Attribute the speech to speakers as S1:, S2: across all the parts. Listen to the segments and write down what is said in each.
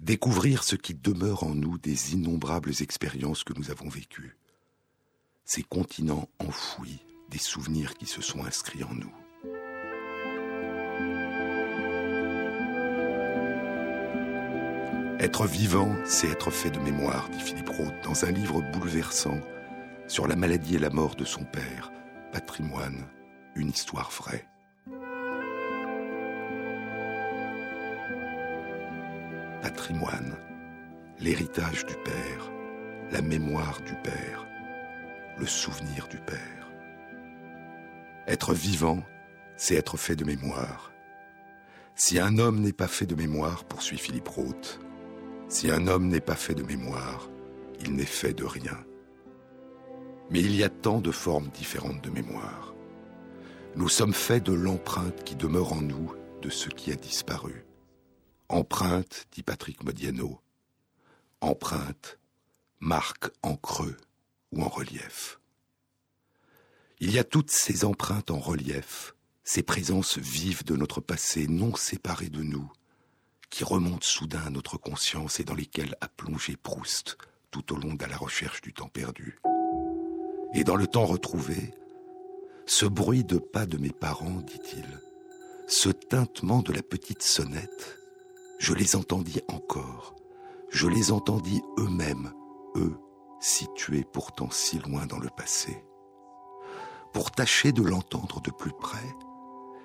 S1: Découvrir ce qui demeure en nous des innombrables expériences que nous avons vécues. Ces continents enfouis, des souvenirs qui se sont inscrits en nous. Être vivant, c'est être fait de mémoire, dit Philippe Roth dans un livre bouleversant sur la maladie et la mort de son père, Patrimoine, une histoire vraie. L'héritage du père, la mémoire du père, le souvenir du père. Être vivant, c'est être fait de mémoire. Si un homme n'est pas fait de mémoire, poursuit Philippe Roth, si un homme n'est pas fait de mémoire, il n'est fait de rien. Mais il y a tant de formes différentes de mémoire. Nous sommes faits de l'empreinte qui demeure en nous de ce qui a disparu. Empreinte, dit Patrick Modiano. Empreinte, marque en creux ou en relief. Il y a toutes ces empreintes en relief, ces présences vives de notre passé non séparées de nous, qui remontent soudain à notre conscience et dans lesquelles a plongé Proust tout au long de la recherche du temps perdu. Et dans le temps retrouvé, ce bruit de pas de mes parents, dit-il, ce tintement de la petite sonnette, je les entendis encore, je les entendis eux-mêmes, eux, situés pourtant si loin dans le passé. Pour tâcher de l'entendre de plus près,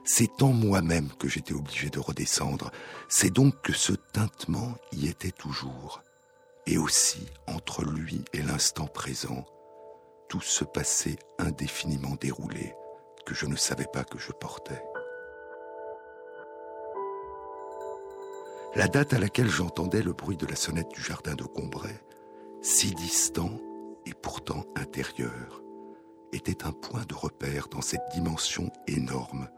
S1: c'est en moi-même que j'étais obligé de redescendre. C'est donc que ce tintement y était toujours. Et aussi, entre lui et l'instant présent, tout ce passé indéfiniment déroulé que je ne savais pas que je portais. La date à laquelle j'entendais le bruit de la sonnette du jardin de Combray, si distant et pourtant intérieur, était un point de repère dans cette dimension énorme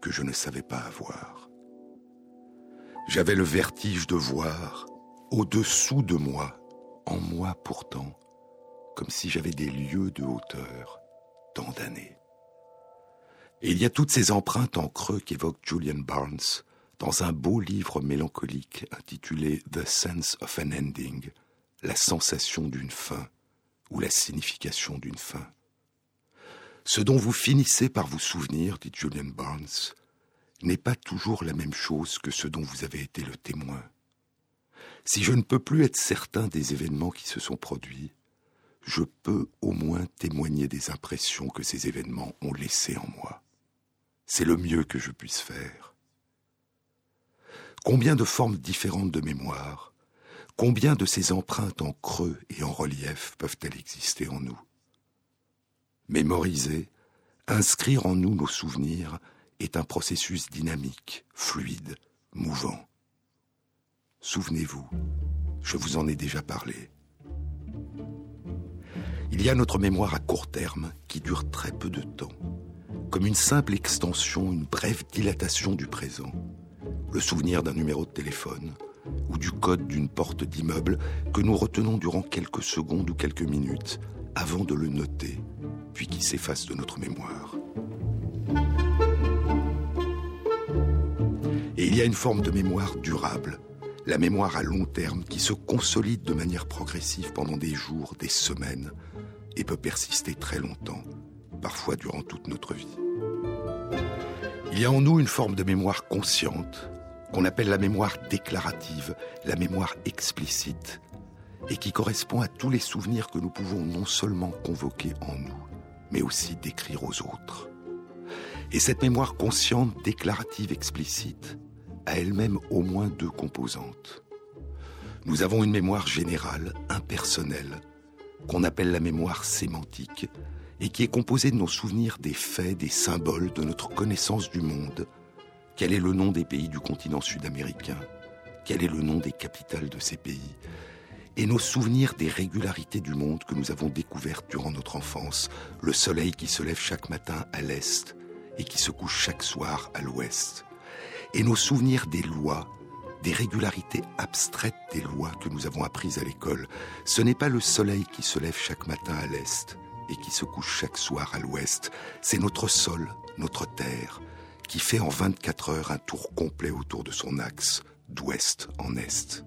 S1: que je ne savais pas avoir. J'avais le vertige de voir, au-dessous de moi, en moi pourtant, comme si j'avais des lieux de hauteur, tant d'années. Il y a toutes ces empreintes en creux qu'évoque Julian Barnes dans un beau livre mélancolique intitulé The Sense of an Ending, la sensation d'une fin ou la signification d'une fin. Ce dont vous finissez par vous souvenir, dit Julian Barnes, n'est pas toujours la même chose que ce dont vous avez été le témoin. Si je ne peux plus être certain des événements qui se sont produits, je peux au moins témoigner des impressions que ces événements ont laissées en moi. C'est le mieux que je puisse faire. Combien de formes différentes de mémoire, combien de ces empreintes en creux et en relief peuvent-elles exister en nous? Mémoriser, inscrire en nous nos souvenirs est un processus dynamique, fluide, mouvant. Souvenez-vous, je vous en ai déjà parlé. Il y a notre mémoire à court terme qui dure très peu de temps, comme une simple extension, une brève dilatation du présent, le souvenir d'un numéro de téléphone ou du code d'une porte d'immeuble que nous retenons durant quelques secondes ou quelques minutes avant de le noter, puis qui s'efface de notre mémoire. Et il y a une forme de mémoire durable, la mémoire à long terme qui se consolide de manière progressive pendant des jours, des semaines, et peut persister très longtemps, parfois durant toute notre vie. Il y a en nous une forme de mémoire consciente, qu'on appelle la mémoire déclarative, la mémoire explicite, et qui correspond à tous les souvenirs que nous pouvons non seulement convoquer en nous, mais aussi décrire aux autres. Et cette mémoire consciente, déclarative, explicite, a elle-même au moins deux composantes. Nous avons une mémoire générale, impersonnelle, qu'on appelle la mémoire sémantique, et qui est composée de nos souvenirs des faits, des symboles, de notre connaissance du monde. Quel est le nom des pays du continent sud-américain? Quel est le nom des capitales de ces pays? Et nos souvenirs des régularités du monde que nous avons découvertes durant notre enfance, le soleil qui se lève chaque matin à l'est et qui se couche chaque soir à l'ouest, et nos souvenirs des lois, des régularités abstraites des lois que nous avons apprises à l'école. Ce n'est pas le soleil qui se lève chaque matin à l'est et qui se couche chaque soir à l'ouest, c'est notre sol, notre terre, qui fait en 24 heures un tour complet autour de son axe, d'ouest en est.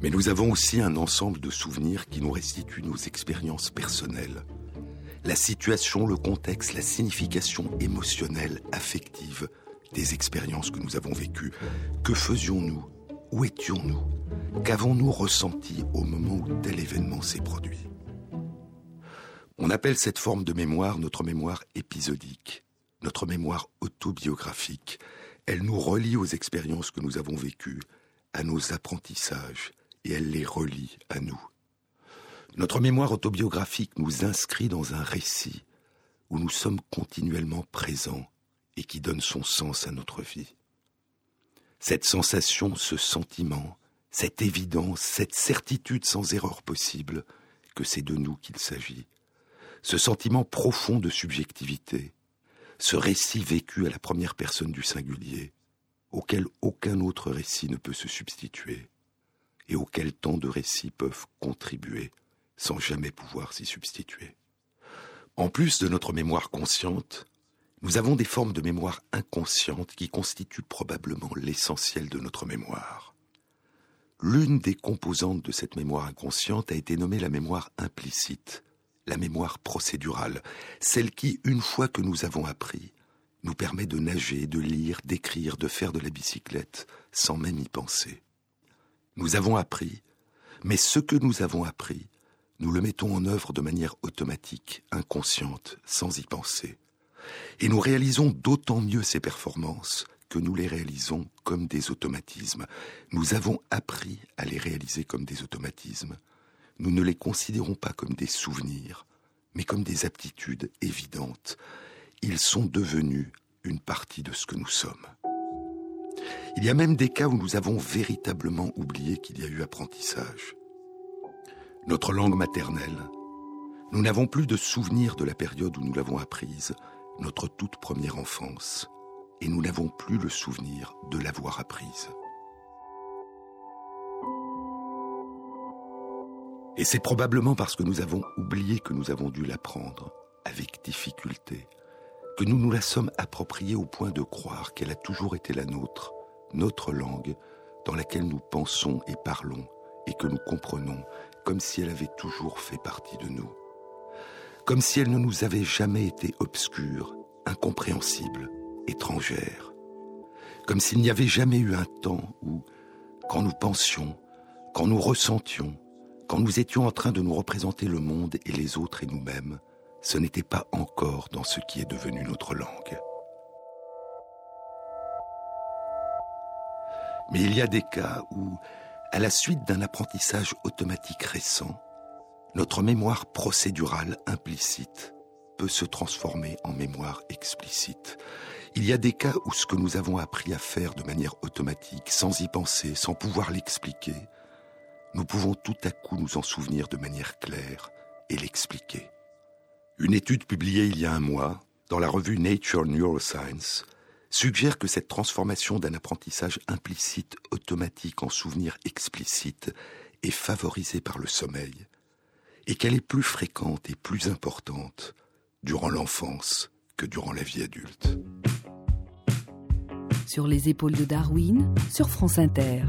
S1: Mais nous avons aussi un ensemble de souvenirs qui nous restituent nos expériences personnelles. La situation, le contexte, la signification émotionnelle, affective des expériences que nous avons vécues. Que faisions-nous? Où étions-nous? Qu'avons-nous ressenti au moment où tel événement s'est produit? On appelle cette forme de mémoire notre mémoire épisodique, notre mémoire autobiographique. Elle nous relie aux expériences que nous avons vécues, à nos apprentissages, et elle les relie à nous. Notre mémoire autobiographique nous inscrit dans un récit où nous sommes continuellement présents et qui donne son sens à notre vie. Cette sensation, ce sentiment, cette évidence, cette certitude sans erreur possible que c'est de nous qu'il s'agit, ce sentiment profond de subjectivité, ce récit vécu à la première personne du singulier, auquel aucun autre récit ne peut se substituer, et auquel tant de récits peuvent contribuer sans jamais pouvoir s'y substituer. En plus de notre mémoire consciente, nous avons des formes de mémoire inconsciente qui constituent probablement l'essentiel de notre mémoire. L'une des composantes de cette mémoire inconsciente a été nommée la mémoire implicite, la mémoire procédurale, celle qui, une fois que nous avons appris, nous permet de nager, de lire, d'écrire, de faire de la bicyclette, sans même y penser. Nous avons appris, mais ce que nous avons appris, nous le mettons en œuvre de manière automatique, inconsciente, sans y penser. Et nous réalisons d'autant mieux ces performances que nous les réalisons comme des automatismes. Nous avons appris à les réaliser comme des automatismes. Nous ne les considérons pas comme des souvenirs, mais comme des aptitudes évidentes. Ils sont devenus une partie de ce que nous sommes. Il y a même des cas où nous avons véritablement oublié qu'il y a eu apprentissage. Notre langue maternelle, nous n'avons plus de souvenirs de la période où nous l'avons apprise, notre toute première enfance, et nous n'avons plus le souvenir de l'avoir apprise. Et c'est probablement parce que nous avons oublié que nous avons dû l'apprendre, avec difficulté, que nous nous la sommes appropriée au point de croire qu'elle a toujours été la nôtre, notre langue, dans laquelle nous pensons et parlons, et que nous comprenons, comme si elle avait toujours fait partie de nous. Comme si elle ne nous avait jamais été obscure, incompréhensible, étrangère, comme s'il n'y avait jamais eu un temps où, quand nous pensions, quand nous ressentions, quand nous étions en train de nous représenter le monde et les autres et nous-mêmes, ce n'était pas encore dans ce qui est devenu notre langue. Mais il y a des cas où, à la suite d'un apprentissage automatique récent, notre mémoire procédurale implicite peut se transformer en mémoire explicite. Il y a des cas où ce que nous avons appris à faire de manière automatique, sans y penser, sans pouvoir l'expliquer, nous pouvons tout à coup nous en souvenir de manière claire et l'expliquer. Une étude publiée il y a un mois dans la revue Nature Neuroscience suggère que cette transformation d'un apprentissage implicite automatique en souvenir explicite est favorisée par le sommeil et qu'elle est plus fréquente et plus importante durant l'enfance que durant la vie adulte.
S2: Sur les épaules de Darwin, sur France Inter.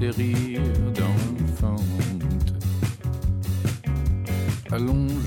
S3: Tes rires d'enfante, allongé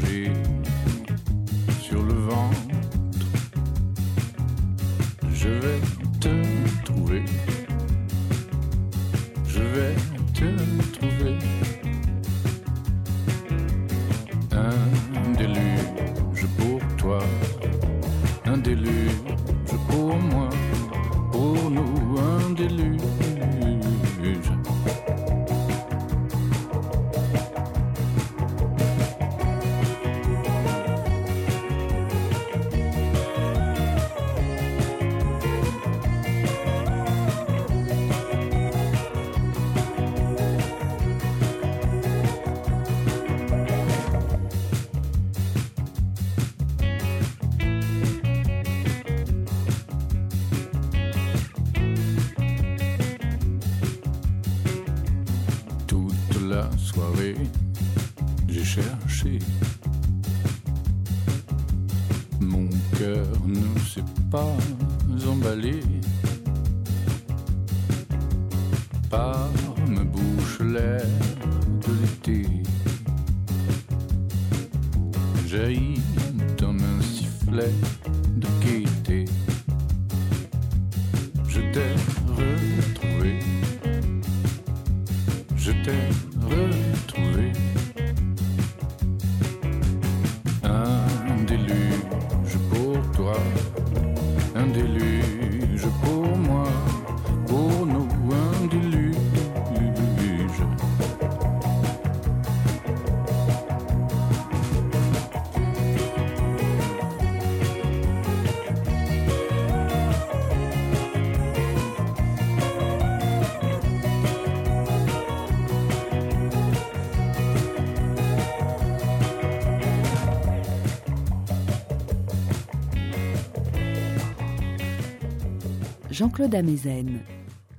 S2: Jean-Claude Amezen.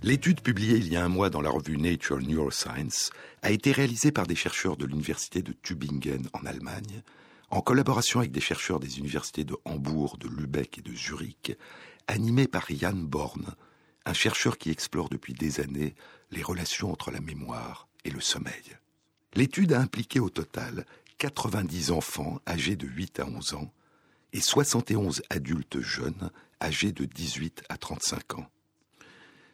S1: L'étude publiée il y a un mois dans la revue Nature Neuroscience a été réalisée par des chercheurs de l'université de Tübingen en Allemagne, en collaboration avec des chercheurs des universités de Hambourg, de Lübeck et de Zurich, animés par Jan Born, un chercheur qui explore depuis des années les relations entre la mémoire et le sommeil. L'étude a impliqué au total 90 enfants âgés de 8 à 11 ans et 71 adultes jeunes âgés de 18 à 35 ans.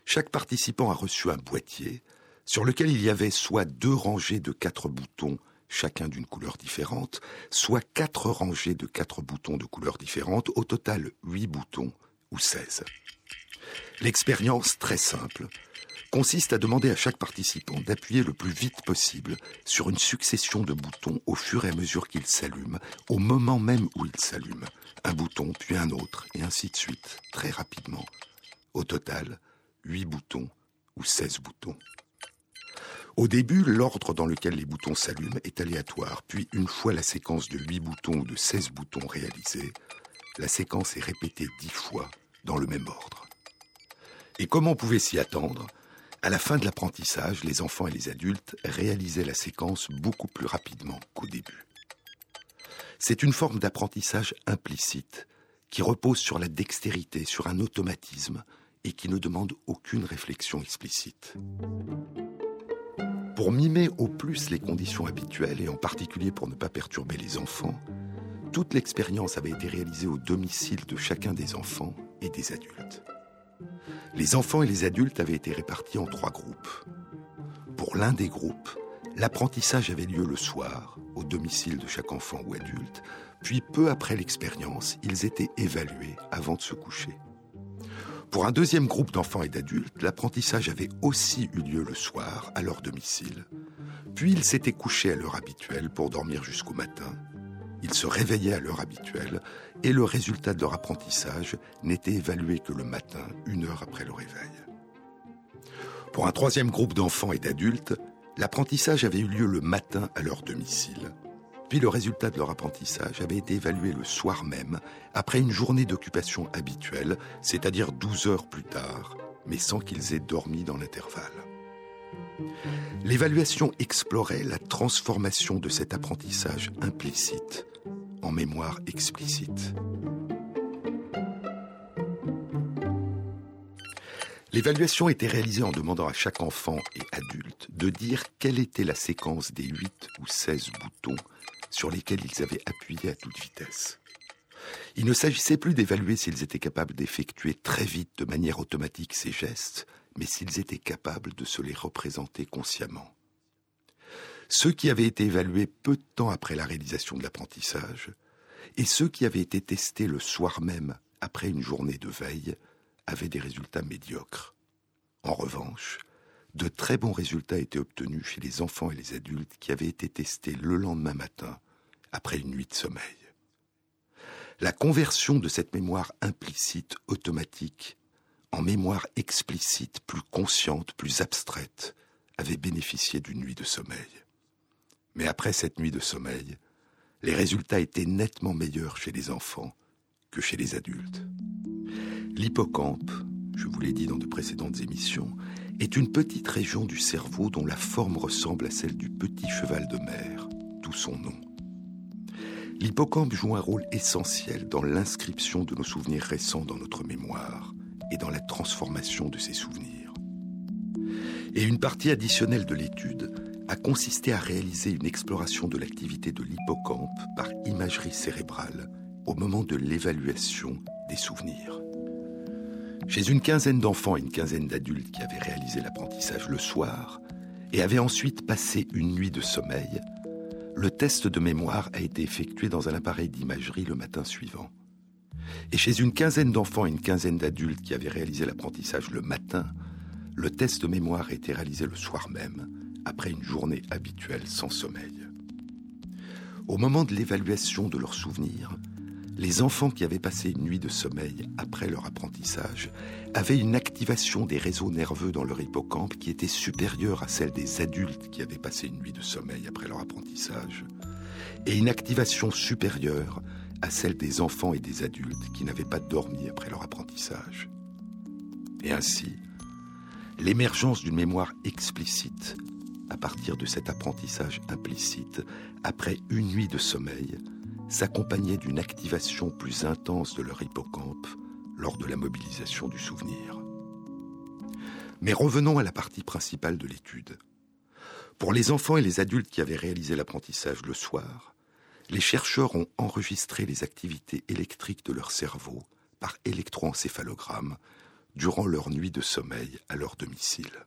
S1: Chaque participant a reçu un boîtier sur lequel il y avait soit deux rangées de quatre boutons, chacun d'une couleur différente, soit quatre rangées de quatre boutons de couleurs différentes, au total huit boutons ou seize. L'expérience très simple consiste à demander à chaque participant d'appuyer le plus vite possible sur une succession de boutons au fur et à mesure qu'ils s'allument, au moment même où ils s'allument. Un bouton, puis un autre, et ainsi de suite, très rapidement. Au total, huit boutons ou seize boutons. Au début, l'ordre dans lequel les boutons s'allument est aléatoire, puis une fois la séquence de huit boutons ou de seize boutons réalisée, la séquence est répétée dix fois dans le même ordre. Et comme on pouvait s'y attendre, à la fin de l'apprentissage, les enfants et les adultes réalisaient la séquence beaucoup plus rapidement qu'au début. C'est une forme d'apprentissage implicite qui repose sur la dextérité, sur un automatisme et qui ne demande aucune réflexion explicite. Pour mimer au plus les conditions habituelles et en particulier pour ne pas perturber les enfants, toute l'expérience avait été réalisée au domicile de chacun des enfants et des adultes. Les enfants et les adultes avaient été répartis en trois groupes. Pour l'un des groupes, l'apprentissage avait lieu le soir, au domicile de chaque enfant ou adulte, puis peu après l'expérience, ils étaient évalués avant de se coucher. Pour un deuxième groupe d'enfants et d'adultes, l'apprentissage avait aussi eu lieu le soir, à leur domicile, puis ils s'étaient couchés à l'heure habituelle pour dormir jusqu'au matin, ils se réveillaient à l'heure habituelle et le résultat de leur apprentissage n'était évalué que le matin, une heure après le réveil. Pour un troisième groupe d'enfants et d'adultes, l'apprentissage avait eu lieu le matin à leur domicile. Puis le résultat de leur apprentissage avait été évalué le soir même, après une journée d'occupation habituelle, c'est-à-dire 12 heures plus tard, mais sans qu'ils aient dormi dans l'intervalle. L'évaluation explorait la transformation de cet apprentissage implicite en mémoire explicite. L'évaluation était réalisée en demandant à chaque enfant et adulte de dire quelle était la séquence des 8 ou 16 boutons sur lesquels ils avaient appuyé à toute vitesse. Il ne s'agissait plus d'évaluer s'ils étaient capables d'effectuer très vite de manière automatique ces gestes, mais s'ils étaient capables de se les représenter consciemment. Ceux qui avaient été évalués peu de temps après la réalisation de l'apprentissage, et ceux qui avaient été testés le soir même après une journée de veille, avaient des résultats médiocres. En revanche, de très bons résultats étaient obtenus chez les enfants et les adultes qui avaient été testés le lendemain matin, après une nuit de sommeil. La conversion de cette mémoire implicite, automatique, en mémoire explicite, plus consciente, plus abstraite, avait bénéficié d'une nuit de sommeil. Mais après cette nuit de sommeil, les résultats étaient nettement meilleurs chez les enfants que chez les adultes. L'hippocampe, je vous l'ai dit dans de précédentes émissions, est une petite région du cerveau dont la forme ressemble à celle du petit cheval de mer, tout son nom. L'hippocampe joue un rôle essentiel dans l'inscription de nos souvenirs récents dans notre mémoire et dans la transformation de ces souvenirs. Et une partie additionnelle de l'étude a consisté à réaliser une exploration de l'activité de l'hippocampe par imagerie cérébrale au moment de l'évaluation des souvenirs. Chez une quinzaine d'enfants et une quinzaine d'adultes qui avaient réalisé l'apprentissage le soir et avaient ensuite passé une nuit de sommeil, le test de mémoire a été effectué dans un appareil d'imagerie le matin suivant. Et chez une quinzaine d'enfants et une quinzaine d'adultes qui avaient réalisé l'apprentissage le matin, le test de mémoire a été réalisé le soir même, après une journée habituelle sans sommeil. Au moment de l'évaluation de leurs souvenirs, les enfants qui avaient passé une nuit de sommeil après leur apprentissage avaient une activation des réseaux nerveux dans leur hippocampe qui était supérieure à celle des adultes qui avaient passé une nuit de sommeil après leur apprentissage, et une activation supérieure à celle des enfants et des adultes qui n'avaient pas dormi après leur apprentissage. Et ainsi, l'émergence d'une mémoire explicite à partir de cet apprentissage implicite, après une nuit de sommeil, s'accompagnait d'une activation plus intense de leur hippocampe lors de la mobilisation du souvenir. Mais revenons à la partie principale de l'étude. Pour les enfants et les adultes qui avaient réalisé l'apprentissage le soir, les chercheurs ont enregistré les activités électriques de leur cerveau par électroencéphalogramme durant leur nuit de sommeil à leur domicile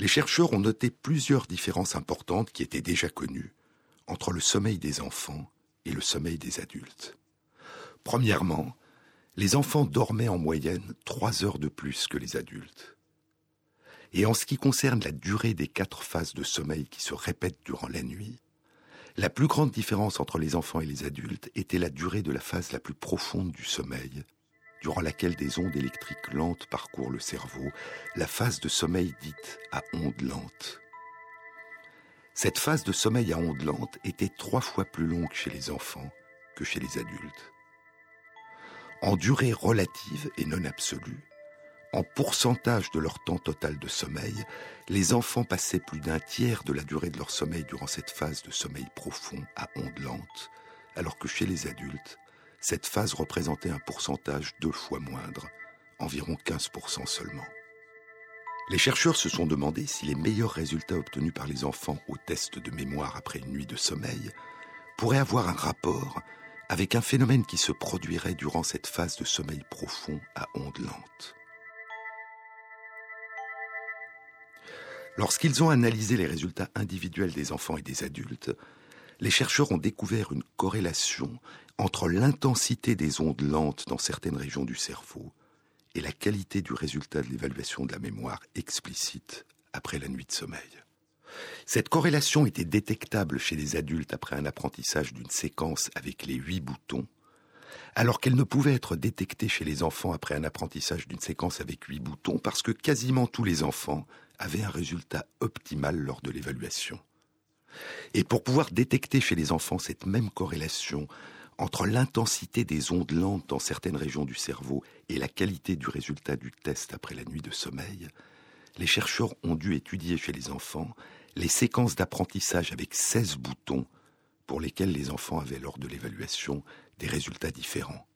S1: les chercheurs ont noté plusieurs différences importantes qui étaient déjà connues entre le sommeil des enfants et le sommeil des adultes. Premièrement, les enfants dormaient en moyenne trois heures de plus que les adultes. Et en ce qui concerne la durée des quatre phases de sommeil qui se répètent durant la nuit, la plus grande différence entre les enfants et les adultes était la durée de la phase la plus profonde du sommeil, durant laquelle des ondes électriques lentes parcourent le cerveau, la phase de sommeil dite à ondes lentes. Cette phase de sommeil à ondes lentes était trois fois plus longue chez les enfants que chez les adultes. En durée relative et non absolue, en pourcentage de leur temps total de sommeil, les enfants passaient plus d'un tiers de la durée de leur sommeil durant cette phase de sommeil profond à ondes lentes, alors que chez les adultes, cette phase représentait un pourcentage deux fois moindre, environ 15% seulement. Les chercheurs se sont demandé si les meilleurs résultats obtenus par les enfants au test de mémoire après une nuit de sommeil pourraient avoir un rapport avec un phénomène qui se produirait durant cette phase de sommeil profond à ondes lentes. Lorsqu'ils ont analysé les résultats individuels des enfants et des adultes, les chercheurs ont découvert une corrélation entre l'intensité des ondes lentes dans certaines régions du cerveau et la qualité du résultat de l'évaluation de la mémoire explicite après la nuit de sommeil. Cette corrélation était détectable chez les adultes après un apprentissage d'une séquence avec les huit boutons, alors qu'elle ne pouvait être détectée chez les enfants après un apprentissage d'une séquence avec huit boutons parce que quasiment tous les enfants avaient un résultat optimal lors de l'évaluation. Et pour pouvoir détecter chez les enfants cette même corrélation entre l'intensité des ondes lentes dans certaines régions du cerveau et la qualité du résultat du test après la nuit de sommeil, les chercheurs ont dû étudier chez les enfants les séquences d'apprentissage avec 16 boutons pour lesquels les enfants avaient lors de l'évaluation des résultats différents.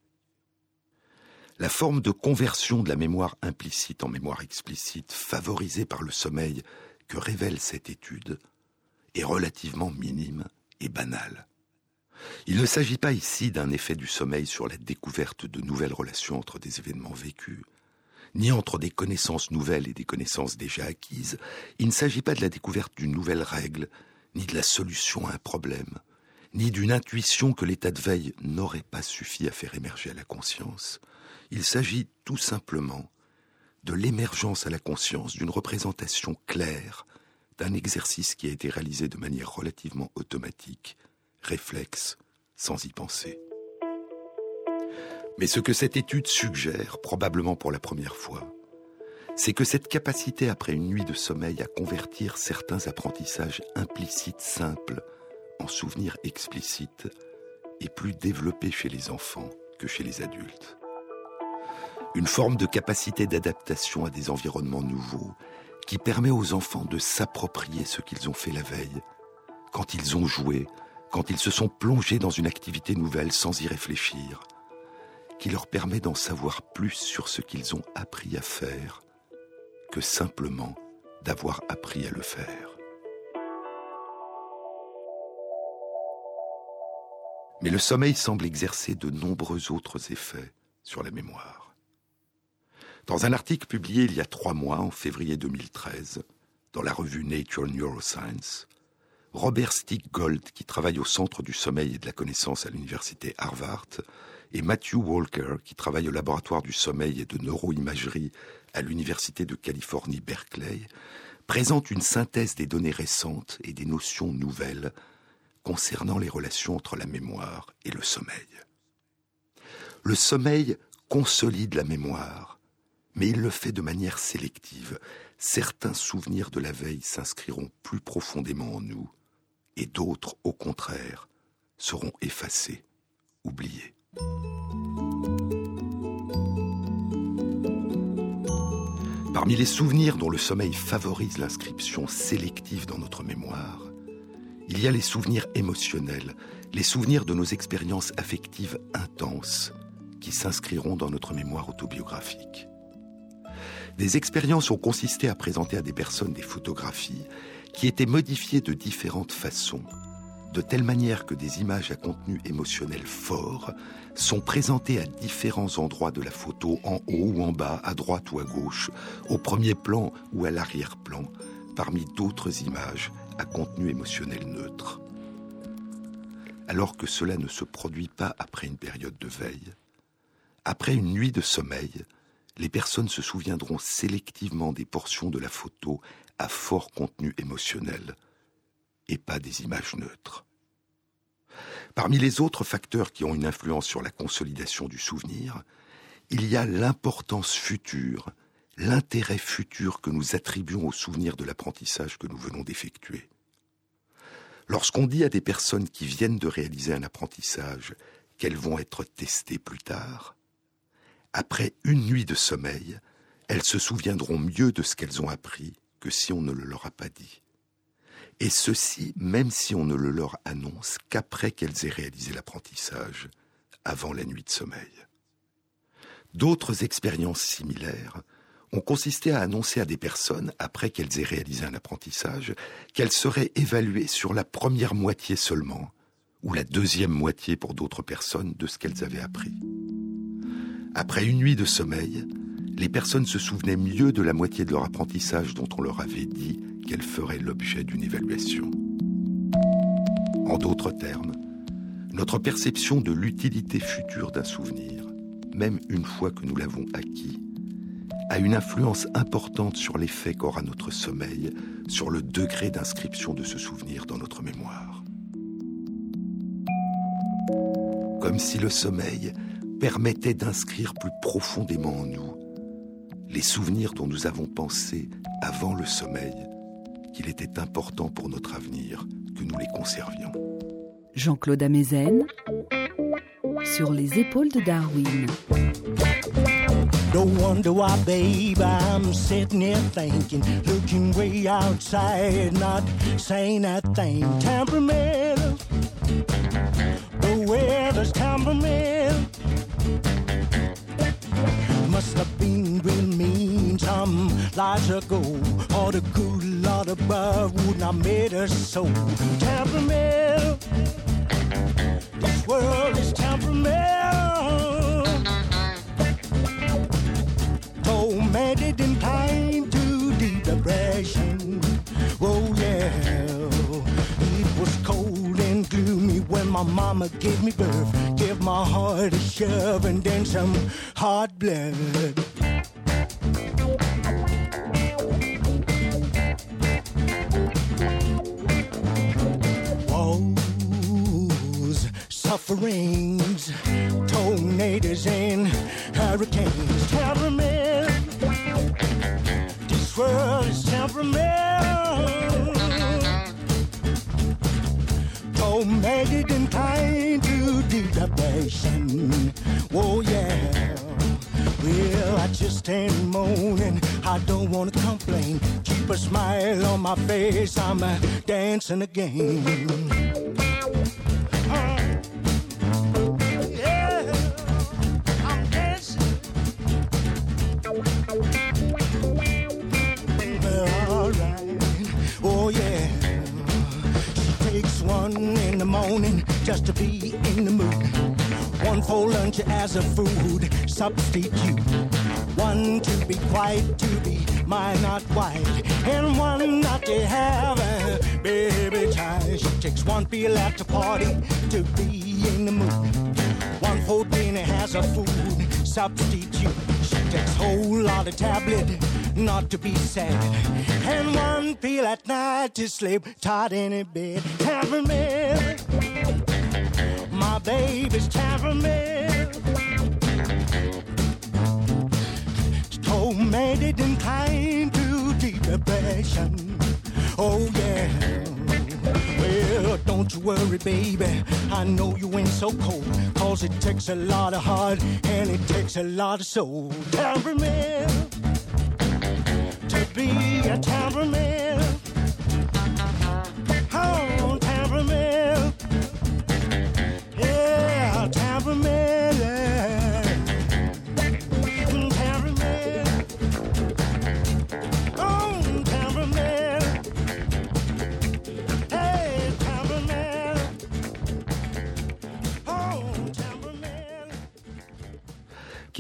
S1: La forme de conversion de la mémoire implicite en mémoire explicite favorisée par le sommeil que révèle cette étude est relativement minime et banale. Il ne s'agit pas ici d'un effet du sommeil sur la découverte de nouvelles relations entre des événements vécus, ni entre des connaissances nouvelles et des connaissances déjà acquises. Il ne s'agit pas de la découverte d'une nouvelle règle, ni de la solution à un problème, ni d'une intuition que l'état de veille n'aurait pas suffi à faire émerger à la conscience. Il s'agit tout simplement de l'émergence à la conscience d'une représentation claire d'un exercice qui a été réalisé de manière relativement automatique, réflexe, sans y penser. Mais ce que cette étude suggère, probablement pour la première fois, c'est que cette capacité après une nuit de sommeil à convertir certains apprentissages implicites simples en souvenirs explicites est plus développée chez les enfants que chez les adultes. Une forme de capacité d'adaptation à des environnements nouveaux qui permet aux enfants de s'approprier ce qu'ils ont fait la veille, quand ils ont joué, quand ils se sont plongés dans une activité nouvelle sans y réfléchir, qui leur permet d'en savoir plus sur ce qu'ils ont appris à faire que simplement d'avoir appris à le faire. Mais le sommeil semble exercer de nombreux autres effets sur la mémoire. Dans un article publié il y a trois mois, en février 2013, dans la revue Nature Neuroscience, Robert Stick Gold, qui travaille au Centre du sommeil et de la connaissance à l'université Harvard, et Matthew Walker, qui travaille au laboratoire du sommeil et de neuroimagerie à l'université de Californie Berkeley, présentent une synthèse des données récentes et des notions nouvelles concernant les relations entre la mémoire et le sommeil. Le sommeil consolide la mémoire, mais il le fait de manière sélective. Certains souvenirs de la veille s'inscriront plus profondément en nous, et d'autres, au contraire, seront effacés, oubliés. Parmi les souvenirs dont le sommeil favorise l'inscription sélective dans notre mémoire, il y a les souvenirs émotionnels, les souvenirs de nos expériences affectives intenses qui s'inscriront dans notre mémoire autobiographique. Des expériences ont consisté à présenter à des personnes des photographies qui étaient modifiées de différentes façons, de telle manière que des images à contenu émotionnel fort sont présentées à différents endroits de la photo, en haut ou en bas, à droite ou à gauche, au premier plan ou à l'arrière-plan, parmi d'autres images à contenu émotionnel neutre. Alors que cela ne se produit pas après une période de veille, après une nuit de sommeil, les personnes se souviendront sélectivement des portions de la photo à fort contenu émotionnel et pas des images neutres. Parmi les autres facteurs qui ont une influence sur la consolidation du souvenir, il y a l'importance future l'intérêt futur que nous attribuons au souvenir de l'apprentissage que nous venons d'effectuer. Lorsqu'on dit à des personnes qui viennent de réaliser un apprentissage qu'elles vont être testées plus tard, après une nuit de sommeil, elles se souviendront mieux de ce qu'elles ont appris que si on ne le leur a pas dit. Et ceci, même si on ne le leur annonce qu'après qu'elles aient réalisé l'apprentissage, avant la nuit de sommeil. D'autres expériences similaires ont consisté à annoncer à des personnes, après qu'elles aient réalisé un apprentissage, qu'elles seraient évaluées sur la première moitié seulement, ou la deuxième moitié pour d'autres personnes de ce qu'elles avaient appris. Après une nuit de sommeil, les personnes se souvenaient mieux de la moitié de leur apprentissage dont on leur avait dit qu'elles feraient l'objet d'une évaluation. En d'autres termes, notre perception de l'utilité future d'un souvenir, même une fois que nous l'avons acquis, a une influence importante sur l'effet qu'aura notre sommeil, sur le degré d'inscription de ce souvenir dans notre mémoire. Comme si le sommeil permettait d'inscrire plus profondément en nous les souvenirs dont nous avons pensé avant le sommeil qu'il était important pour notre avenir que nous les conservions.
S2: Jean-Claude Amezen sur les épaules de Darwin.
S4: Don't wonder why, babe, I'm sitting here thinking, looking way outside, not saying a thing. Temperamental, the weather's temperamental. Some lives ago, All the good Lord above would not made us so temperamental. This world is temperamental. tormented in time to deep depression. Oh yeah, it was cold and gloomy when my mama gave me birth. Give my heart a shove and then some hot blood. Sufferings, tornadoes and hurricanes. Temperament, this world is temperament. Tormented and kind to depression. Oh yeah. Well, I just stand moaning. I don't wanna complain. Keep a smile on my face. I'm uh, dancing again. Just to be in the mood. One for lunch as a food substitute. One to be quiet, to be my not white. And one not to have a baby time. She takes one pill at the party to be in the mood. One for dinner has a food substitute. She takes whole lot of tablet not to be sad. And one pill at night to sleep tight in a bed. Temperament my baby's temperament. Tormented and kind to deep depression. Oh yeah. Well, don't you worry, baby. I know you ain't so cold. Cause it takes a lot of heart and it takes a lot of soul. Temperament. To be a temperament.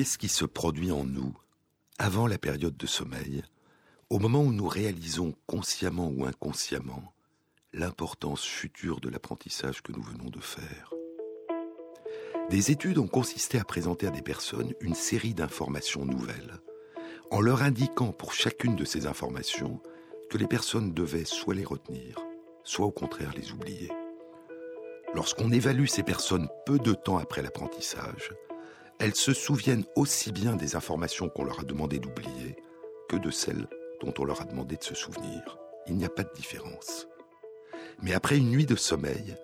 S1: Qu'est-ce qui se produit en nous avant la période de sommeil, au moment où nous réalisons consciemment ou inconsciemment l'importance future de l'apprentissage que nous venons de faire Des études ont consisté à présenter à des personnes une série d'informations nouvelles, en leur indiquant pour chacune de ces informations que les personnes devaient soit les retenir, soit au contraire les oublier. Lorsqu'on évalue ces personnes peu de temps après l'apprentissage, elles se souviennent aussi bien des informations qu'on leur a demandé d'oublier que de celles dont on leur a demandé de se souvenir. Il n'y a pas de différence. Mais après une nuit de sommeil,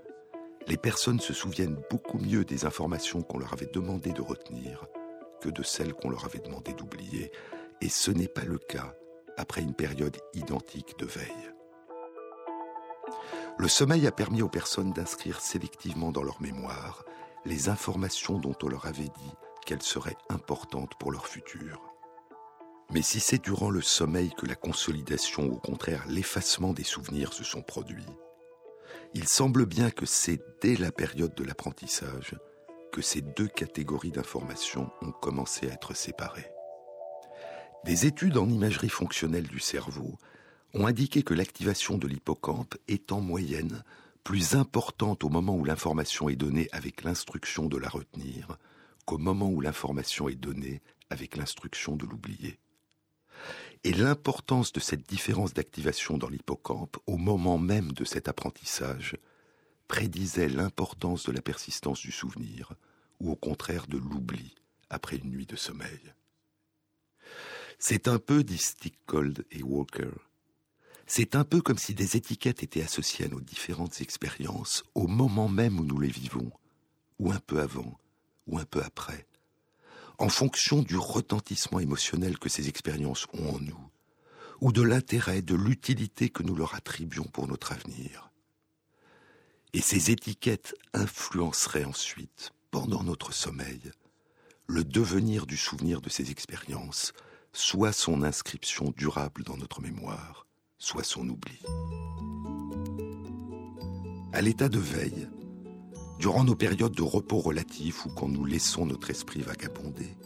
S1: les personnes se souviennent beaucoup mieux des informations qu'on leur avait demandé de retenir que de celles qu'on leur avait demandé d'oublier. Et ce n'est pas le cas après une période identique de veille. Le sommeil a permis aux personnes d'inscrire sélectivement dans leur mémoire les informations dont on leur avait dit qu'elles seraient importantes pour leur futur. Mais si c'est durant le sommeil que la consolidation ou au contraire l'effacement des souvenirs se sont produits, il semble bien que c'est dès la période de l'apprentissage que ces deux catégories d'informations ont commencé à être séparées. Des études en imagerie fonctionnelle du cerveau ont indiqué que l'activation de l'hippocampe est en moyenne plus importante au moment où l'information est donnée avec l'instruction de la retenir qu'au moment où l'information est donnée avec l'instruction de l'oublier. Et l'importance de cette différence d'activation dans l'hippocampe au moment même de cet apprentissage prédisait l'importance de la persistance du souvenir ou au contraire de l'oubli après une nuit de sommeil. C'est un peu, dit Stickgold et Walker, c'est un peu comme si des étiquettes étaient associées à nos différentes expériences au moment même où nous les vivons, ou un peu avant, ou un peu après, en fonction du retentissement émotionnel que ces expériences ont en nous, ou de l'intérêt, de l'utilité que nous leur attribuons pour notre avenir. Et ces étiquettes influenceraient ensuite, pendant notre sommeil, le devenir du souvenir de ces expériences, soit son inscription durable dans notre mémoire, soit son oubli. À l'état de veille, durant nos périodes de repos relatif ou quand nous laissons notre esprit vagabonder,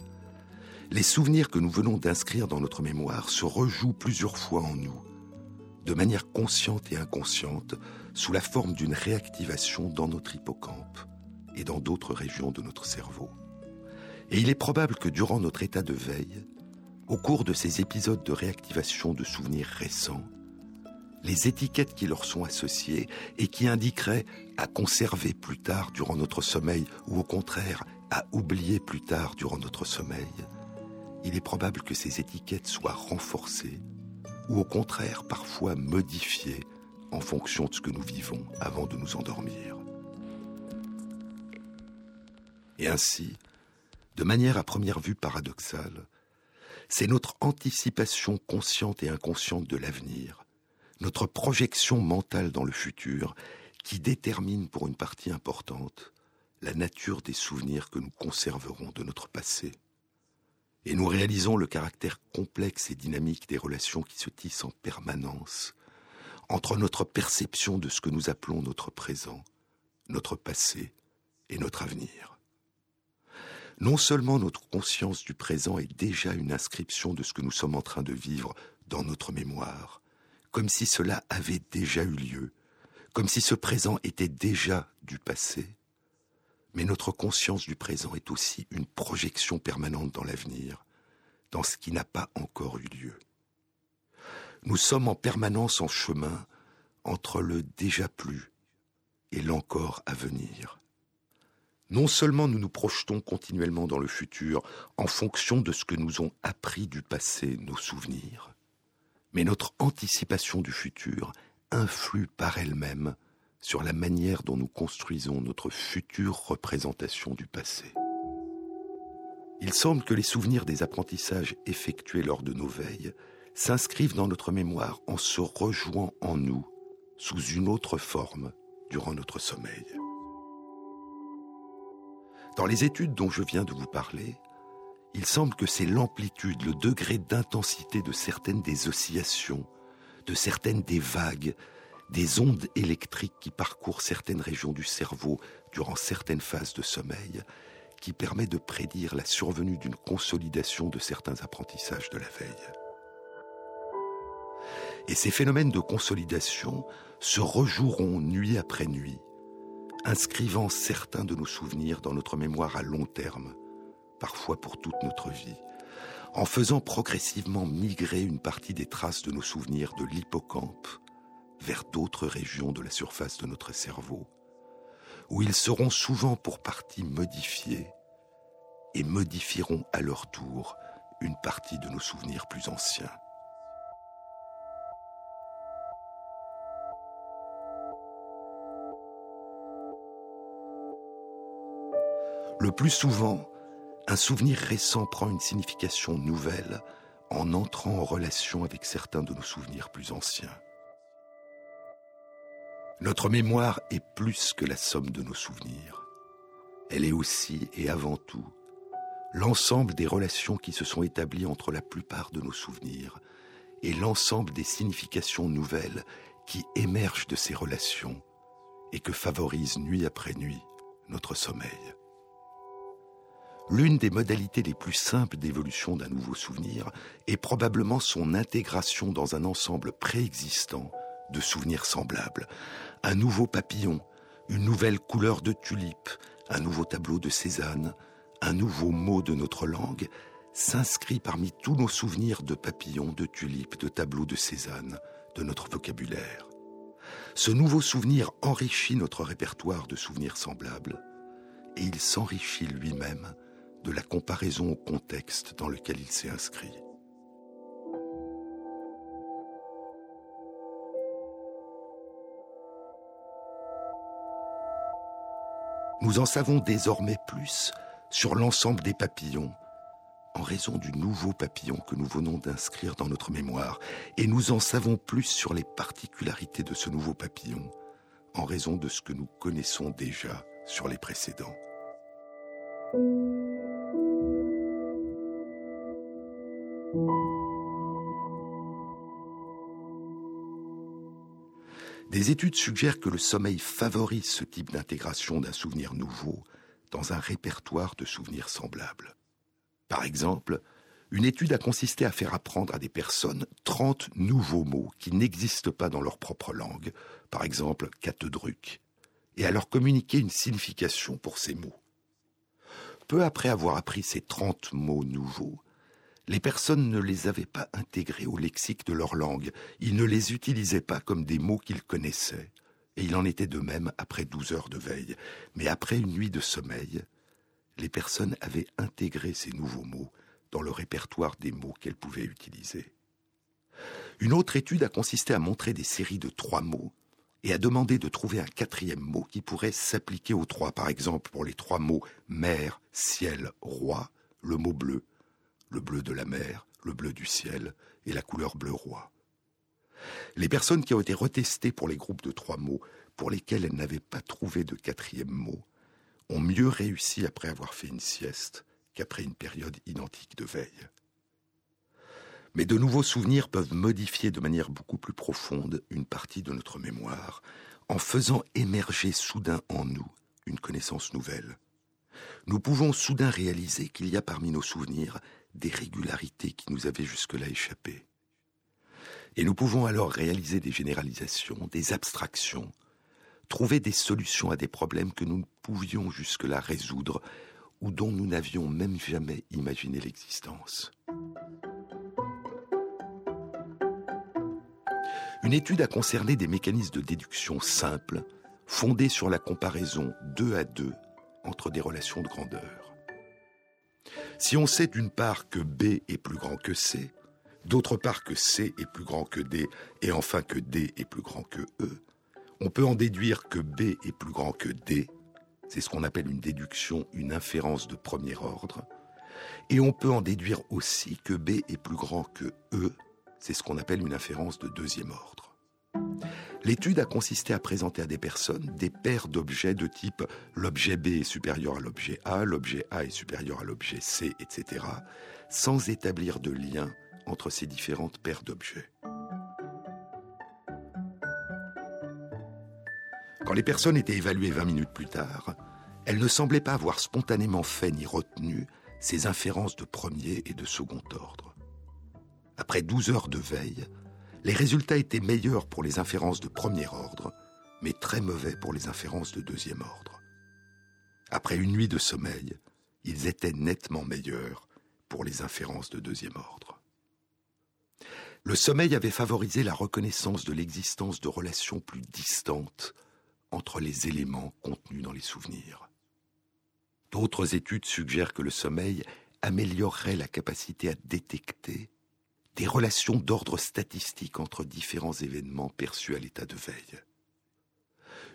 S1: les souvenirs que nous venons d'inscrire dans notre mémoire se rejouent plusieurs fois en nous, de manière consciente et inconsciente, sous la forme d'une réactivation dans notre hippocampe, et dans d'autres régions de notre cerveau. Et il est probable que durant notre état de veille, au cours de ces épisodes de réactivation de souvenirs récents, les étiquettes qui leur sont associées et qui indiqueraient à conserver plus tard durant notre sommeil ou au contraire à oublier plus tard durant notre sommeil, il est probable que ces étiquettes soient renforcées ou au contraire parfois modifiées en fonction de ce que nous vivons avant de nous endormir. Et ainsi, de manière à première vue paradoxale, c'est notre anticipation consciente et inconsciente de l'avenir, notre projection mentale dans le futur, qui détermine pour une partie importante la nature des souvenirs que nous conserverons de notre passé. Et nous réalisons le caractère complexe et dynamique des relations qui se tissent en permanence entre notre perception de ce que nous appelons notre présent, notre passé et notre avenir. Non seulement notre conscience du présent est déjà une inscription de ce que nous sommes en train de vivre dans notre mémoire, comme si cela avait déjà eu lieu, comme si ce présent était déjà du passé, mais notre conscience du présent est aussi une projection permanente dans l'avenir, dans ce qui n'a pas encore eu lieu. Nous sommes en permanence en chemin entre le déjà plus et l'encore à venir. Non seulement nous nous projetons continuellement dans le futur en fonction de ce que nous ont appris du passé nos souvenirs, mais notre anticipation du futur influe par elle-même sur la manière dont nous construisons notre future représentation du passé. Il semble que les souvenirs des apprentissages effectués lors de nos veilles s'inscrivent dans notre mémoire en se rejoignant en nous sous une autre forme durant notre sommeil. Dans les études dont je viens de vous parler, il semble que c'est l'amplitude, le degré d'intensité de certaines des oscillations, de certaines des vagues, des ondes électriques qui parcourent certaines régions du cerveau durant certaines phases de sommeil, qui permet de prédire la survenue d'une consolidation de certains apprentissages de la veille. Et ces phénomènes de consolidation se rejoueront nuit après nuit, inscrivant certains de nos souvenirs dans notre mémoire à long terme, parfois pour toute notre vie, en faisant progressivement migrer une partie des traces de nos souvenirs de l'hippocampe vers d'autres régions de la surface de notre cerveau, où ils seront souvent pour partie modifiés et modifieront à leur tour une partie de nos souvenirs plus anciens. Le plus souvent, un souvenir récent prend une signification nouvelle en entrant en relation avec certains de nos souvenirs plus anciens. Notre mémoire est plus que la somme de nos souvenirs. Elle est aussi et avant tout l'ensemble des relations qui se sont établies entre la plupart de nos souvenirs et l'ensemble des significations nouvelles qui émergent de ces relations et que favorisent nuit après nuit notre sommeil. L'une des modalités les plus simples d'évolution d'un nouveau souvenir est probablement son intégration dans un ensemble préexistant de souvenirs semblables. Un nouveau papillon, une nouvelle couleur de tulipe, un nouveau tableau de Cézanne, un nouveau mot de notre langue s'inscrit parmi tous nos souvenirs de papillons, de tulipes, de tableaux de Cézanne, de notre vocabulaire. Ce nouveau souvenir enrichit notre répertoire de souvenirs semblables et il s'enrichit lui-même de la comparaison au contexte dans lequel il s'est inscrit. Nous en savons désormais plus sur l'ensemble des papillons en raison du nouveau papillon que nous venons d'inscrire dans notre mémoire, et nous en savons plus sur les particularités de ce nouveau papillon en raison de ce que nous connaissons déjà sur les précédents. Des études suggèrent que le sommeil favorise ce type d'intégration d'un souvenir nouveau dans un répertoire de souvenirs semblables. Par exemple, une étude a consisté à faire apprendre à des personnes 30 nouveaux mots qui n'existent pas dans leur propre langue, par exemple catedruc, et à leur communiquer une signification pour ces mots. Peu après avoir appris ces trente mots nouveaux, les personnes ne les avaient pas intégrés au lexique de leur langue, ils ne les utilisaient pas comme des mots qu'ils connaissaient, et il en était de même après douze heures de veille. Mais après une nuit de sommeil, les personnes avaient intégré ces nouveaux mots dans le répertoire des mots qu'elles pouvaient utiliser. Une autre étude a consisté à montrer des séries de trois mots et à demander de trouver un quatrième mot qui pourrait s'appliquer aux trois. Par exemple, pour les trois mots mer, ciel, roi, le mot bleu, le bleu de la mer, le bleu du ciel et la couleur bleu roi. Les personnes qui ont été retestées pour les groupes de trois mots, pour lesquels elles n'avaient pas trouvé de quatrième mot, ont mieux réussi après avoir fait une sieste qu'après une période identique de veille. Mais de nouveaux souvenirs peuvent modifier de manière beaucoup plus profonde une partie de notre mémoire, en faisant émerger soudain en nous une connaissance nouvelle. Nous pouvons soudain réaliser qu'il y a parmi nos souvenirs des régularités qui nous avaient jusque-là échappé. Et nous pouvons alors réaliser des généralisations, des abstractions, trouver des solutions à des problèmes que nous ne pouvions jusque-là résoudre ou dont nous n'avions même jamais imaginé l'existence. Une étude a concerné des mécanismes de déduction simples, fondés sur la comparaison deux à deux entre des relations de grandeur. Si on sait d'une part que B est plus grand que C, d'autre part que C est plus grand que D, et enfin que D est plus grand que E, on peut en déduire que B est plus grand que D, c'est ce qu'on appelle une déduction, une inférence de premier ordre, et on peut en déduire aussi que B est plus grand que E, c'est ce qu'on appelle une inférence de deuxième ordre. L'étude a consisté à présenter à des personnes des paires d'objets de type l'objet B est supérieur à l'objet A, l'objet A est supérieur à l'objet C, etc., sans établir de lien entre ces différentes paires d'objets. Quand les personnes étaient évaluées 20 minutes plus tard, elles ne semblaient pas avoir spontanément fait ni retenu ces inférences de premier et de second ordre. Après 12 heures de veille, les résultats étaient meilleurs pour les inférences de premier ordre, mais très mauvais pour les inférences de deuxième ordre. Après une nuit de sommeil, ils étaient nettement meilleurs pour les inférences de deuxième ordre. Le sommeil avait favorisé la reconnaissance de l'existence de relations plus distantes entre les éléments contenus dans les souvenirs. D'autres études suggèrent que le sommeil améliorerait la capacité à détecter des relations d'ordre statistique entre différents événements perçus à l'état de veille.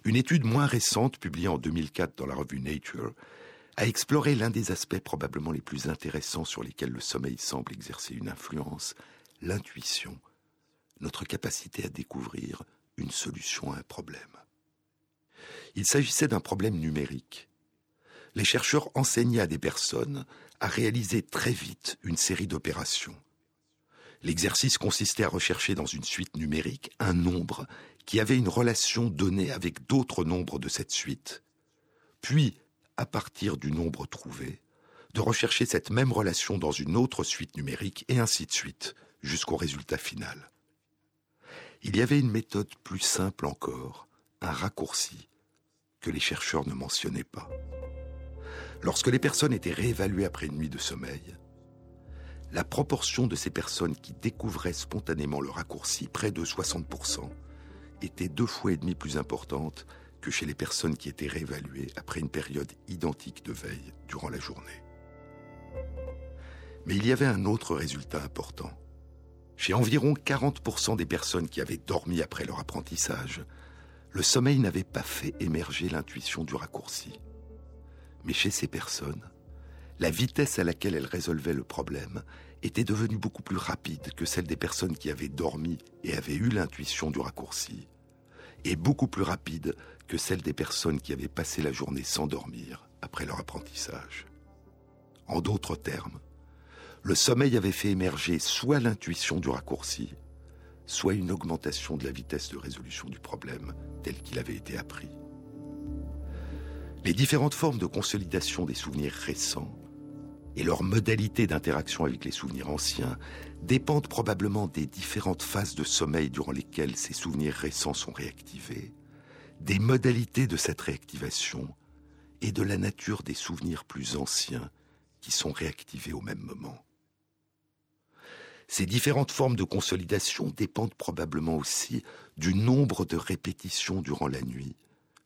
S1: Une étude moins récente, publiée en 2004 dans la revue Nature, a exploré l'un des aspects probablement les plus intéressants sur lesquels le sommeil semble exercer une influence, l'intuition, notre capacité à découvrir une solution à un problème. Il s'agissait d'un problème numérique. Les chercheurs enseignaient à des personnes à réaliser très vite une série d'opérations. L'exercice consistait à rechercher dans une suite numérique un nombre qui avait une relation donnée avec d'autres nombres de cette suite. Puis, à partir du nombre trouvé, de rechercher cette même relation dans une autre suite numérique et ainsi de suite, jusqu'au résultat final. Il y avait une méthode plus simple encore, un raccourci, que les chercheurs ne mentionnaient pas. Lorsque les personnes étaient réévaluées après une nuit de sommeil, la proportion de ces personnes qui découvraient spontanément le raccourci, près de 60%, était deux fois et demi plus importante que chez les personnes qui étaient réévaluées après une période identique de veille durant la journée. Mais il y avait un autre résultat important. Chez environ 40% des personnes qui avaient dormi après leur apprentissage, le sommeil n'avait pas fait émerger l'intuition du raccourci. Mais chez ces personnes, la vitesse à laquelle elles résolvaient le problème était devenue beaucoup plus rapide que celle des personnes qui avaient dormi et avaient eu l'intuition du raccourci, et beaucoup plus rapide que celle des personnes qui avaient passé la journée sans dormir après leur apprentissage. En d'autres termes, le sommeil avait fait émerger soit l'intuition du raccourci, soit une augmentation de la vitesse de résolution du problème tel qu'il avait été appris. Les différentes formes de consolidation des souvenirs récents et leurs modalités d'interaction avec les souvenirs anciens dépendent probablement des différentes phases de sommeil durant lesquelles ces souvenirs récents sont réactivés, des modalités de cette réactivation et de la nature des souvenirs plus anciens qui sont réactivés au même moment. Ces différentes formes de consolidation dépendent probablement aussi du nombre de répétitions durant la nuit,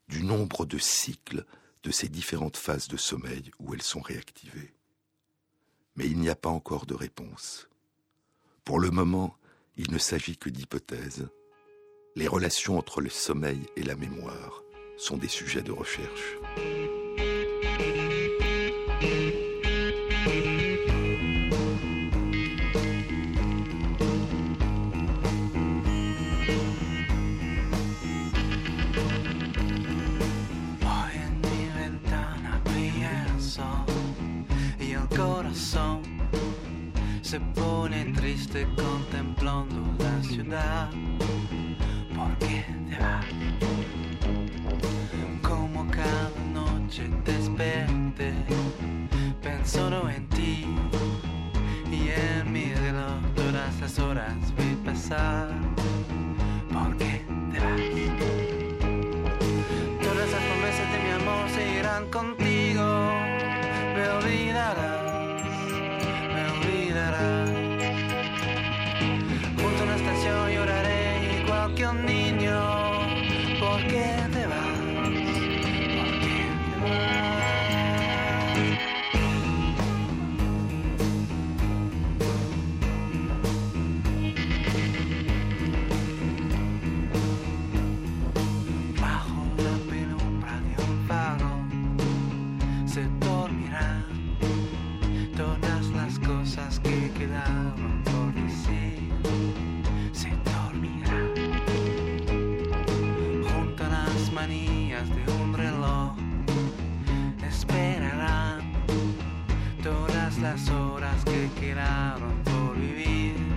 S1: du nombre de cycles de ces différentes phases de sommeil où elles sont réactivées. Mais il n'y a pas encore de réponse. Pour le moment, il ne s'agit que d'hypothèses. Les relations entre le sommeil et la mémoire sont des sujets de recherche.
S5: Se pone triste contemplando la ciudad. ¿Por qué te vas? Como cada noche desperté pensando en ti y en mi reloj todas las horas vi pasar. ¿Por qué te vas? Todas las promesas de mi amor se irán contigo. Las horas que quedaron por vivir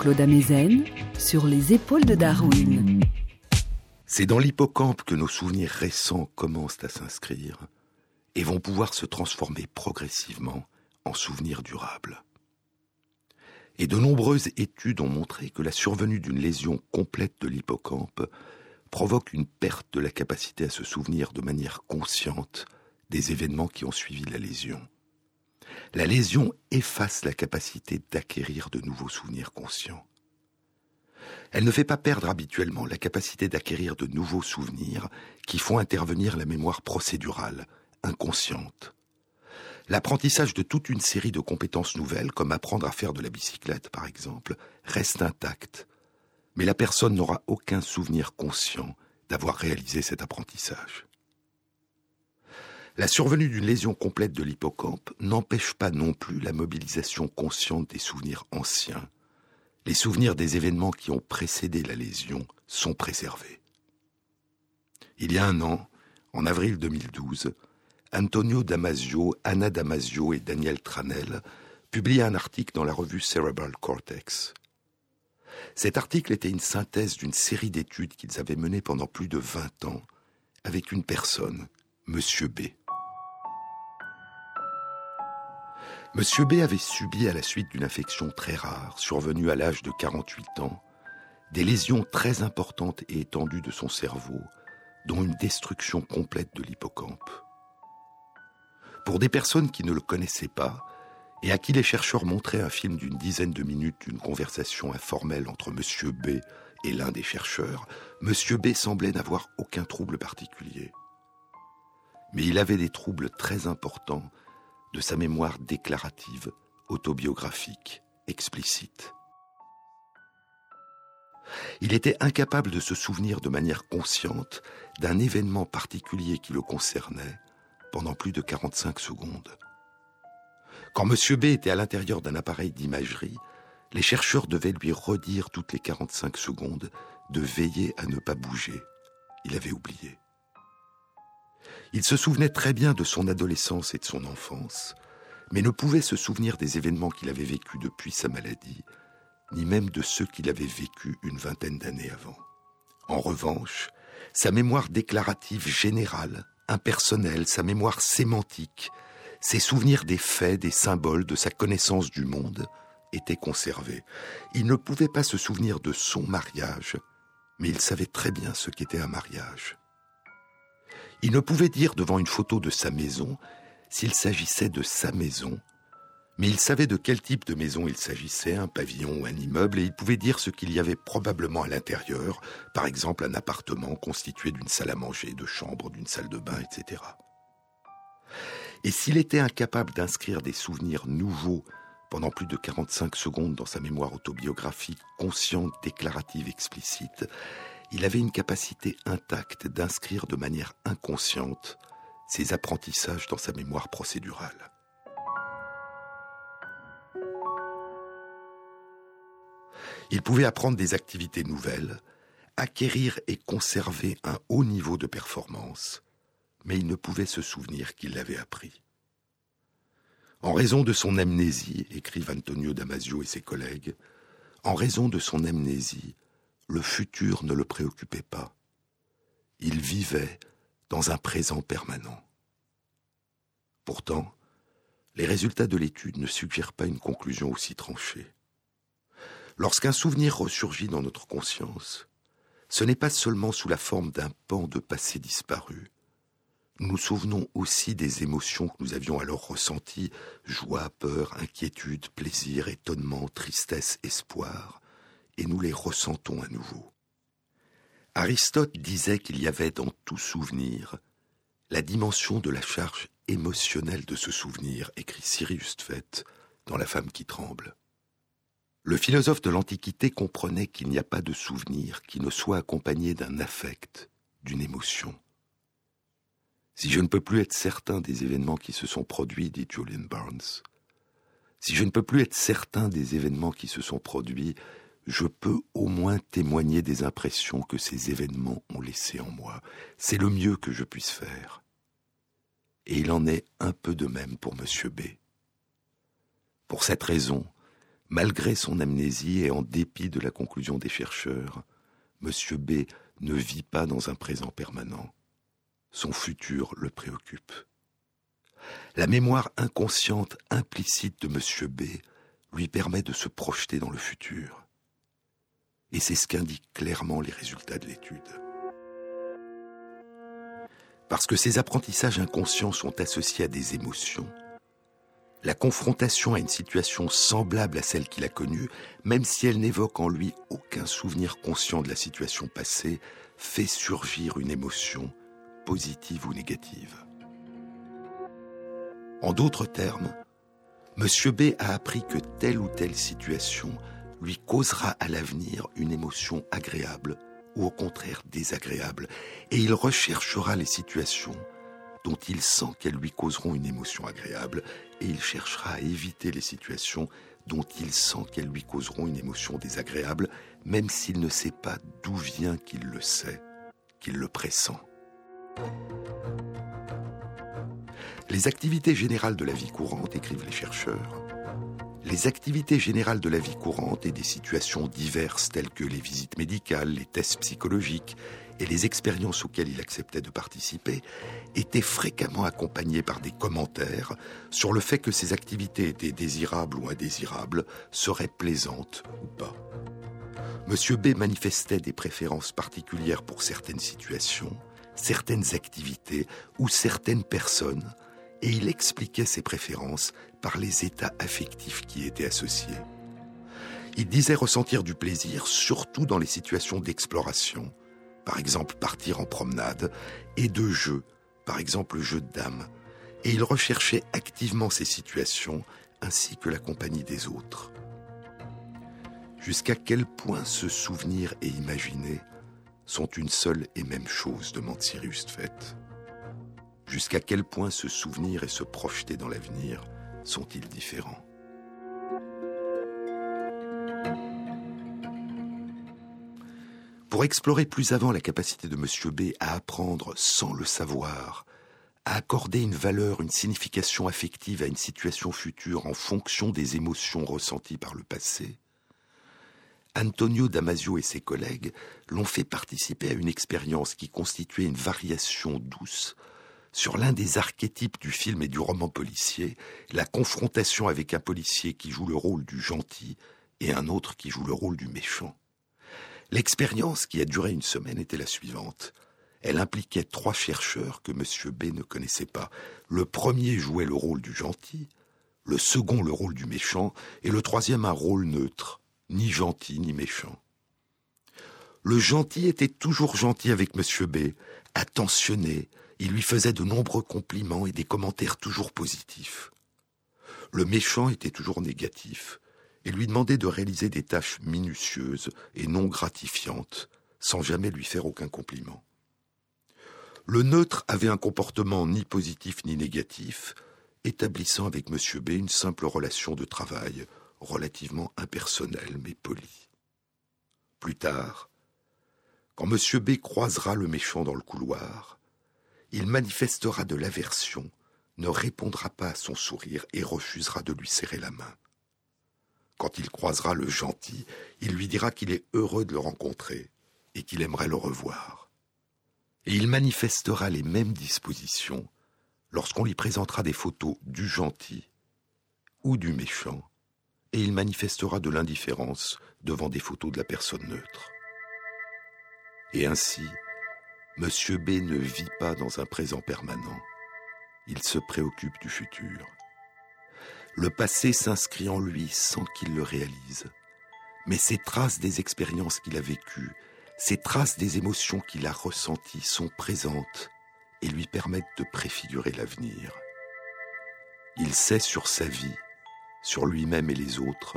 S2: Jean-Claude Amezen sur les épaules de Darwin.
S1: C'est dans l'hippocampe que nos souvenirs récents commencent à s'inscrire et vont pouvoir se transformer progressivement en souvenirs durables. Et de nombreuses études ont montré que la survenue d'une lésion complète de l'hippocampe provoque une perte de la capacité à se souvenir de manière consciente des événements qui ont suivi la lésion. La lésion efface la capacité d'acquérir de nouveaux souvenirs conscients. Elle ne fait pas perdre habituellement la capacité d'acquérir de nouveaux souvenirs qui font intervenir la mémoire procédurale, inconsciente. L'apprentissage de toute une série de compétences nouvelles, comme apprendre à faire de la bicyclette par exemple, reste intact. Mais la personne n'aura aucun souvenir conscient d'avoir réalisé cet apprentissage. La survenue d'une lésion complète de l'hippocampe n'empêche pas non plus la mobilisation consciente des souvenirs anciens. Les souvenirs des événements qui ont précédé la lésion sont préservés. Il y a un an, en avril 2012, Antonio Damasio, Anna Damasio et Daniel Tranel publiaient un article dans la revue Cerebral Cortex. Cet article était une synthèse d'une série d'études qu'ils avaient menées pendant plus de 20 ans avec une personne, Monsieur B. Monsieur B avait subi à la suite d'une infection très rare, survenue à l'âge de 48 ans, des lésions très importantes et étendues de son cerveau, dont une destruction complète de l'hippocampe. Pour des personnes qui ne le connaissaient pas, et à qui les chercheurs montraient un film d'une dizaine de minutes d'une conversation informelle entre Monsieur B et l'un des chercheurs, M. B semblait n'avoir aucun trouble particulier. Mais il avait des troubles très importants de sa mémoire déclarative, autobiographique, explicite. Il était incapable de se souvenir de manière consciente d'un événement particulier qui le concernait pendant plus de 45 secondes. Quand M. B était à l'intérieur d'un appareil d'imagerie, les chercheurs devaient lui redire toutes les 45 secondes de veiller à ne pas bouger. Il avait oublié. Il se souvenait très bien de son adolescence et de son enfance, mais ne pouvait se souvenir des événements qu'il avait vécus depuis sa maladie, ni même de ceux qu'il avait vécus une vingtaine d'années avant. En revanche, sa mémoire déclarative générale, impersonnelle, sa mémoire sémantique, ses souvenirs des faits, des symboles, de sa connaissance du monde étaient conservés. Il ne pouvait pas se souvenir de son mariage, mais il savait très bien ce qu'était un mariage. Il ne pouvait dire devant une photo de sa maison s'il s'agissait de sa maison, mais il savait de quel type de maison il s'agissait, un pavillon ou un immeuble, et il pouvait dire ce qu'il y avait probablement à l'intérieur, par exemple un appartement constitué d'une salle à manger, de chambres, d'une salle de bain, etc. Et s'il était incapable d'inscrire des souvenirs nouveaux pendant plus de 45 secondes dans sa mémoire autobiographique, consciente, déclarative, explicite, il avait une capacité intacte d'inscrire de manière inconsciente ses apprentissages dans sa mémoire procédurale. Il pouvait apprendre des activités nouvelles, acquérir et conserver un haut niveau de performance, mais il ne pouvait se souvenir qu'il l'avait appris. En raison de son amnésie, écrivent Antonio Damasio et ses collègues, en raison de son amnésie, le futur ne le préoccupait pas. Il vivait dans un présent permanent. Pourtant, les résultats de l'étude ne suggèrent pas une conclusion aussi tranchée. Lorsqu'un souvenir ressurgit dans notre conscience, ce n'est pas seulement sous la forme d'un pan de passé disparu, nous nous souvenons aussi des émotions que nous avions alors ressenties, joie, peur, inquiétude, plaisir, étonnement, tristesse, espoir, et nous les ressentons à nouveau. Aristote disait qu'il y avait dans tout souvenir la dimension de la charge émotionnelle de ce souvenir, écrit Sirius Tfet dans La femme qui tremble. Le philosophe de l'Antiquité comprenait qu'il n'y a pas de souvenir qui ne soit accompagné d'un affect, d'une émotion. Si je ne peux plus être certain des événements qui se sont produits, dit Julian Barnes, si je ne peux plus être certain des événements qui se sont produits, je peux au moins témoigner des impressions que ces événements ont laissées en moi. C'est le mieux que je puisse faire. Et il en est un peu de même pour M. B. Pour cette raison, malgré son amnésie et en dépit de la conclusion des chercheurs, M. B ne vit pas dans un présent permanent son futur le préoccupe. La mémoire inconsciente implicite de M. B lui permet de se projeter dans le futur. Et c'est ce qu'indiquent clairement les résultats de l'étude. Parce que ces apprentissages inconscients sont associés à des émotions, la confrontation à une situation semblable à celle qu'il a connue, même si elle n'évoque en lui aucun souvenir conscient de la situation passée, fait surgir une émotion positive ou négative. En d'autres termes, M. B a appris que telle ou telle situation lui causera à l'avenir une émotion agréable ou au contraire désagréable, et il recherchera les situations dont il sent qu'elles lui causeront une émotion agréable, et il cherchera à éviter les situations dont il sent qu'elles lui causeront une émotion désagréable, même s'il ne sait pas d'où vient qu'il le sait, qu'il le pressent. Les activités générales de la vie courante, écrivent les chercheurs, les activités générales de la vie courante et des situations diverses telles que les visites médicales, les tests psychologiques et les expériences auxquelles il acceptait de participer étaient fréquemment accompagnées par des commentaires sur le fait que ces activités étaient désirables ou indésirables, seraient plaisantes ou pas. Monsieur B manifestait des préférences particulières pour certaines situations, certaines activités ou certaines personnes, et il expliquait ses préférences par les états affectifs qui étaient associés. Il disait ressentir du plaisir surtout dans les situations d'exploration, par exemple partir en promenade, et de jeu, par exemple le jeu de dames. Et il recherchait activement ces situations ainsi que la compagnie des autres. Jusqu'à quel point se souvenir et imaginer sont une seule et même chose, demande Cyrus Fett. Jusqu'à quel point se souvenir et se projeter dans l'avenir sont-ils différents? Pour explorer plus avant la capacité de M. B à apprendre sans le savoir, à accorder une valeur, une signification affective à une situation future en fonction des émotions ressenties par le passé, Antonio Damasio et ses collègues l'ont fait participer à une expérience qui constituait une variation douce sur l'un des archétypes du film et du roman policier, la confrontation avec un policier qui joue le rôle du gentil et un autre qui joue le rôle du méchant. L'expérience, qui a duré une semaine, était la suivante. Elle impliquait trois chercheurs que M. B ne connaissait pas. Le premier jouait le rôle du gentil, le second le rôle du méchant, et le troisième un rôle neutre, ni gentil ni méchant. Le gentil était toujours gentil avec M. B, attentionné, il lui faisait de nombreux compliments et des commentaires toujours positifs. Le méchant était toujours négatif, et lui demandait de réaliser des tâches minutieuses et non gratifiantes, sans jamais lui faire aucun compliment. Le neutre avait un comportement ni positif ni négatif, établissant avec M. B une simple relation de travail, relativement impersonnelle mais polie. Plus tard, quand M. B croisera le méchant dans le couloir, il manifestera de l'aversion, ne répondra pas à son sourire et refusera de lui serrer la main. Quand il croisera le gentil, il lui dira qu'il est heureux de le rencontrer et qu'il aimerait le revoir. Et il manifestera les mêmes dispositions lorsqu'on lui présentera des photos du gentil ou du méchant, et il manifestera de l'indifférence devant des photos de la personne neutre. Et ainsi, M. B ne vit pas dans un présent permanent, il se préoccupe du futur. Le passé s'inscrit en lui sans qu'il le réalise. Mais ces traces des expériences qu'il a vécues, ces traces des émotions qu'il a ressenties sont présentes et lui permettent de préfigurer l'avenir. Il sait sur sa vie, sur lui-même et les autres,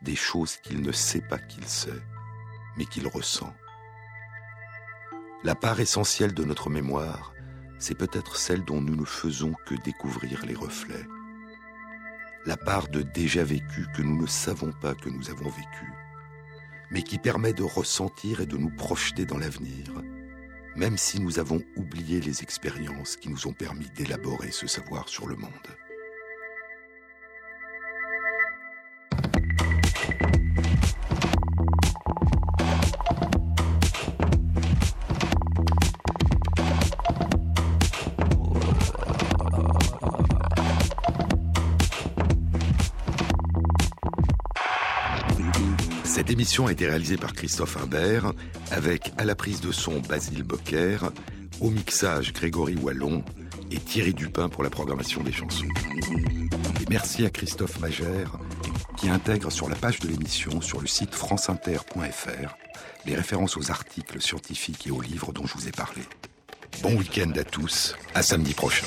S1: des choses qu'il ne sait pas qu'il sait, mais qu'il ressent. La part essentielle de notre mémoire, c'est peut-être celle dont nous ne faisons que découvrir les reflets la part de déjà vécu que nous ne savons pas que nous avons vécu, mais qui permet de ressentir et de nous projeter dans l'avenir, même si nous avons oublié les expériences qui nous ont permis d'élaborer ce savoir sur le monde. L'émission a été réalisée par Christophe Imbert, avec à la prise de son Basile Bocquer, au mixage Grégory Wallon et Thierry Dupin pour la programmation des chansons. Et merci à Christophe Magère qui intègre sur la page de l'émission sur le site franceinter.fr les références aux articles scientifiques et aux livres dont je vous ai parlé. Bon week-end à tous, à samedi prochain.